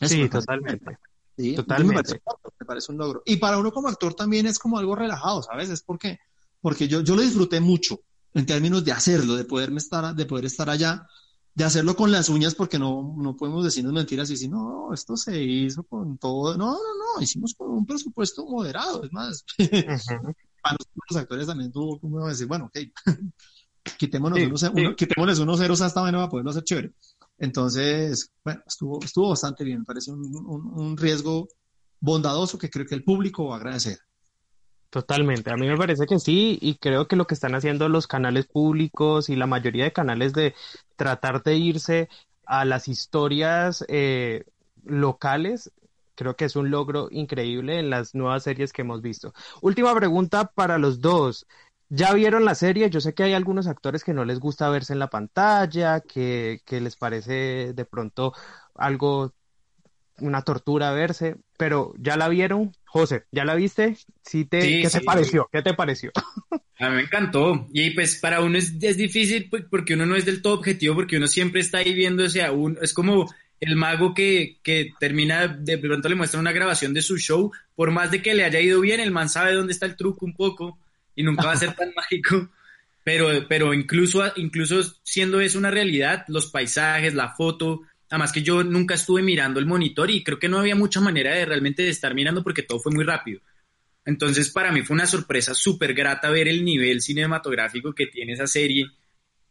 sí, totalmente. Sí, totalmente. Me parece, un logro. Y para uno como actor también es como algo relajado, ¿sabes? Es porque, porque yo, yo lo disfruté mucho en términos de hacerlo, de poderme estar, de poder estar allá, de hacerlo con las uñas, porque no, no podemos decirnos mentiras y decir, no, esto se hizo con todo. No, no, no, hicimos con un presupuesto moderado. Es más, para los actores también tuvo como decir, bueno, ok, quitémonos, unos, unos ceros a esta manera para poderlo hacer chévere. Entonces, bueno, estuvo, estuvo bastante bien, me parece un, un, riesgo bondadoso que creo que el público va a agradecer. Totalmente, a mí me parece que sí y creo que lo que están haciendo los canales públicos y la mayoría de canales de tratar de irse a las historias eh, locales, creo que es un logro increíble en las nuevas series que hemos visto. Última pregunta para los dos. ¿Ya vieron la serie? Yo sé que hay algunos actores que no les gusta verse en la pantalla, que, que les parece de pronto algo, una tortura verse, pero ¿ya la vieron? José, ¿ya la viste? ¿Sí te, ¿Qué te pareció? ¿Qué te pareció? A mí me encantó. Y pues para uno es, es difícil pues, porque uno no es del todo objetivo, porque uno siempre está ahí viéndose a uno. Es como el mago que, que termina, de pronto le muestra una grabación de su show, por más de que le haya ido bien, el man sabe dónde está el truco un poco y nunca va a ser tan mágico. Pero, pero incluso, incluso siendo eso una realidad, los paisajes, la foto, además que yo nunca estuve mirando el monitor y creo que no había mucha manera de realmente de estar mirando porque todo fue muy rápido. Entonces para mí fue una sorpresa súper grata ver el nivel cinematográfico que tiene esa serie,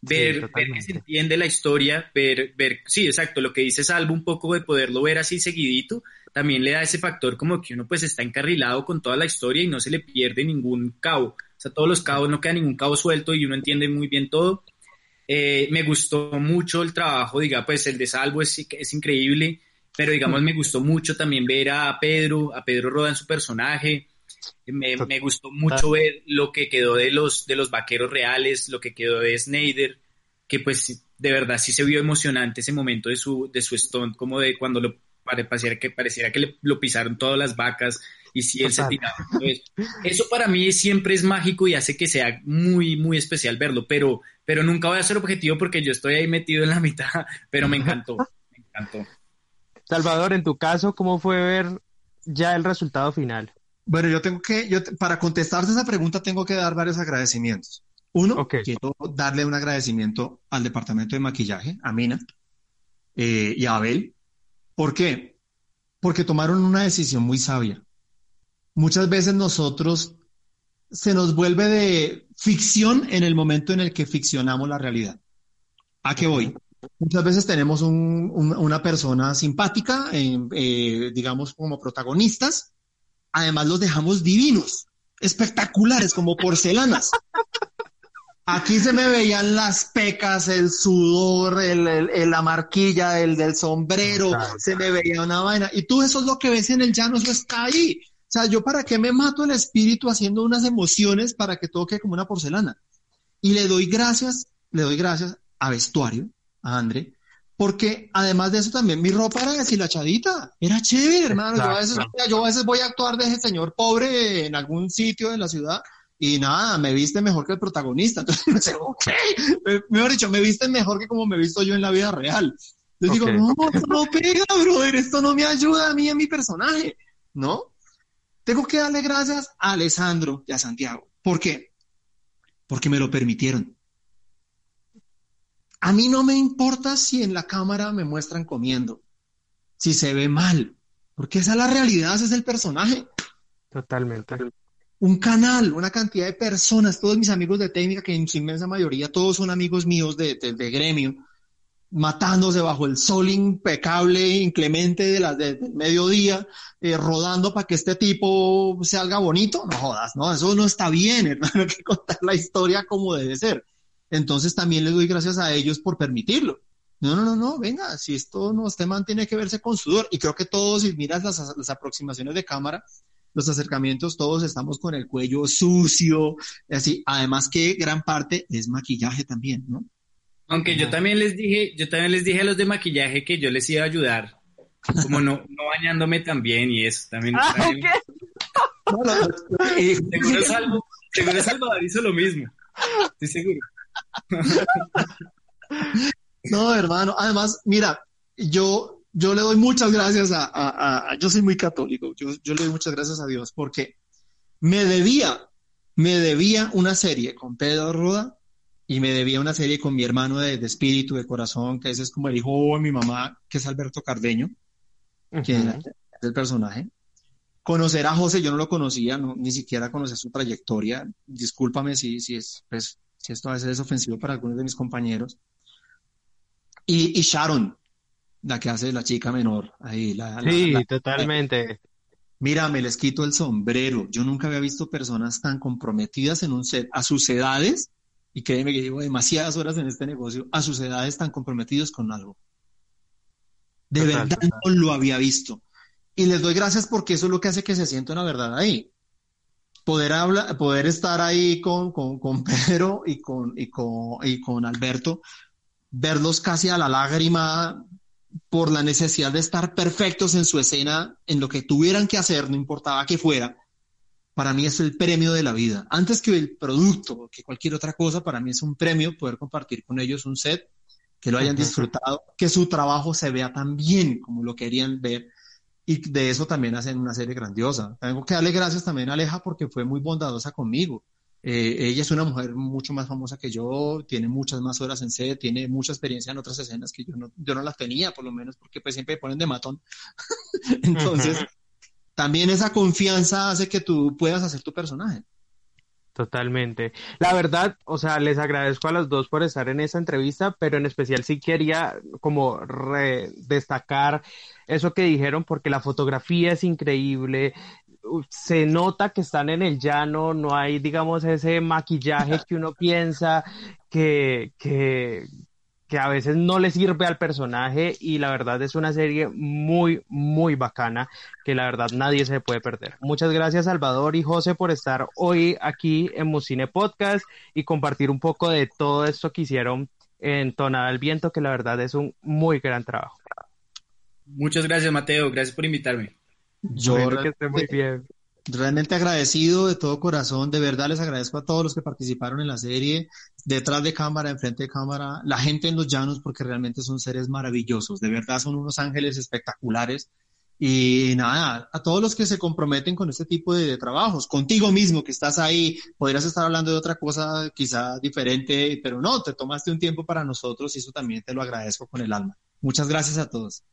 ver, ver, que se entiende la historia, ver, ver, sí, exacto, lo que dice Salvo un poco de poderlo ver así seguidito, también le da ese factor como que uno pues está encarrilado con toda la historia y no se le pierde ningún cabo. O sea, todos los cabos, no queda ningún cabo suelto y uno entiende muy bien todo. Eh, me gustó mucho el trabajo, diga, pues el de Salvo es, es increíble, pero digamos, me gustó mucho también ver a Pedro, a Pedro Roda en su personaje. Me, me, gustó mucho ver lo que quedó de los, de los vaqueros reales, lo que quedó de Snyder, que pues de verdad sí se vio emocionante ese momento de su, de su stunt, como de cuando lo pareciera que, pareciera que le, lo pisaron todas las vacas y si él se tiraba. eso para mí siempre es mágico y hace que sea muy, muy especial verlo, pero, pero nunca voy a ser objetivo porque yo estoy ahí metido en la mitad, pero me encantó, me encantó. Salvador, en tu caso, ¿cómo fue ver ya el resultado final? Bueno, yo tengo que, yo, para contestarte esa pregunta tengo que dar varios agradecimientos. Uno, quiero darle un agradecimiento al departamento de maquillaje, a Mina eh, y a Abel. ¿Por qué? Porque tomaron una decisión muy sabia muchas veces nosotros se nos vuelve de ficción en el momento en el que ficcionamos la realidad. ¿A qué voy? Muchas veces tenemos una persona simpática, eh, digamos, como protagonistas. Además, los dejamos divinos, espectaculares, como porcelanas. Aquí se me veían las pecas, el sudor, el, la marquilla el del sombrero, se me veía una vaina. Y tú eso es lo que ves en el llano, eso está ahí. O sea, yo para qué me mato el espíritu haciendo unas emociones para que todo quede como una porcelana. Y le doy gracias, le doy gracias a vestuario, a André, porque además de eso también mi ropa era deshilachadita, era chévere, hermano. Yo a, veces, yo a veces voy a actuar de ese señor pobre en algún sitio de la ciudad y nada, me viste mejor que el protagonista. Entonces me dice, ok, mejor dicho, me viste mejor que como me he visto yo en la vida real. Yo digo, no, esto no pega, brother, esto no me ayuda a mí en mi personaje, ¿no? Tengo que darle gracias a Alessandro y a Santiago. ¿Por qué? Porque me lo permitieron. A mí no me importa si en la cámara me muestran comiendo, si se ve mal, porque esa es la realidad, ese es el personaje. Totalmente. Un canal, una cantidad de personas, todos mis amigos de técnica, que en su inmensa mayoría todos son amigos míos de, de gremio, matándose bajo el sol impecable, inclemente de la, del mediodía, eh, rodando para que este tipo salga bonito, no jodas, no, eso no está bien, hermano, hay que contar la historia como debe ser. Entonces también les doy gracias a ellos por permitirlo. No, no, no, no, venga, si esto no, este man tiene que verse con sudor. Y creo que todos, si miras las, las aproximaciones de cámara, los acercamientos, todos estamos con el cuello sucio, así. Además que gran parte es maquillaje también, ¿no? Aunque yo también les dije, yo también les dije a los de maquillaje que yo les iba a ayudar, como no, no bañándome tan bien y eso también. Ah, seguro, Salvo, seguro Salvador hizo lo mismo, estoy seguro. no, hermano. Además, mira, yo, yo le doy muchas gracias a, yo soy muy católico, yo, yo le doy muchas gracias a Dios porque me debía, me debía una serie con Pedro Ruda y me debía una serie con mi hermano de, espíritu, de corazón, que ese es como el hijo de mi mamá, que es Alberto Cardeño, que es el personaje. Conocer a José, yo no lo conocía, ni siquiera conocía su trayectoria. Discúlpame si, si, es, pues, si esto a veces es ofensivo para algunos de mis compañeros. Y, y Sharon, la que hace la chica menor, ahí. La, sí, totalmente. Mira, me les quito el sombrero. Yo nunca había visto personas tan comprometidas en un set a sus edades y créeme que llevo demasiadas horas en este negocio, a sus edades están comprometidos con algo. De verdad no lo había visto. Y les doy gracias porque eso es lo que hace que se sienta una verdad ahí. Poder, hablar, poder estar ahí con, con, con Pedro y con, y, con, y con Alberto, verlos casi a la lágrima por la necesidad de estar perfectos en su escena, en lo que tuvieran que hacer, no importaba que fuera, para mí es el premio de la vida. Antes que el producto, que cualquier otra cosa, para mí es un premio poder compartir con ellos un set, que lo hayan disfrutado, que su trabajo se vea tan bien como lo querían ver. Y de eso también hacen una serie grandiosa. Tengo que darle gracias también a Aleja porque fue muy bondadosa conmigo. Eh, ella es una mujer mucho más famosa que yo, tiene muchas más horas en set, tiene mucha experiencia en otras escenas que yo no, yo no las tenía, por lo menos, porque pues siempre me ponen de matón. Entonces, también esa confianza hace que tú puedas hacer tu personaje. Totalmente. La verdad, o sea, les agradezco a los dos por estar en esta entrevista, pero en especial sí quería como destacar eso que dijeron porque la fotografía es increíble, se nota que están en el llano, no hay, digamos, ese maquillaje que uno piensa que, que, que a veces no le sirve al personaje y la verdad es una serie muy, muy bacana que la verdad nadie se puede perder. Muchas gracias Salvador y José por estar hoy aquí en Musine Podcast y compartir un poco de todo esto que hicieron en Tonada del Viento, que la verdad es un muy gran trabajo. Muchas gracias Mateo, gracias por invitarme. Yo que esté muy bien realmente agradecido de todo corazón, de verdad les agradezco a todos los que participaron en la serie, detrás de cámara, enfrente de cámara, la gente en los llanos, porque realmente son seres maravillosos, de verdad son unos ángeles espectaculares. Y nada, a todos los que se comprometen con este tipo de, trabajos, contigo mismo que estás ahí, podrías estar hablando de otra cosa quizá diferente, pero no, te tomaste un tiempo para nosotros y eso también te lo agradezco con el alma. Muchas gracias a todos.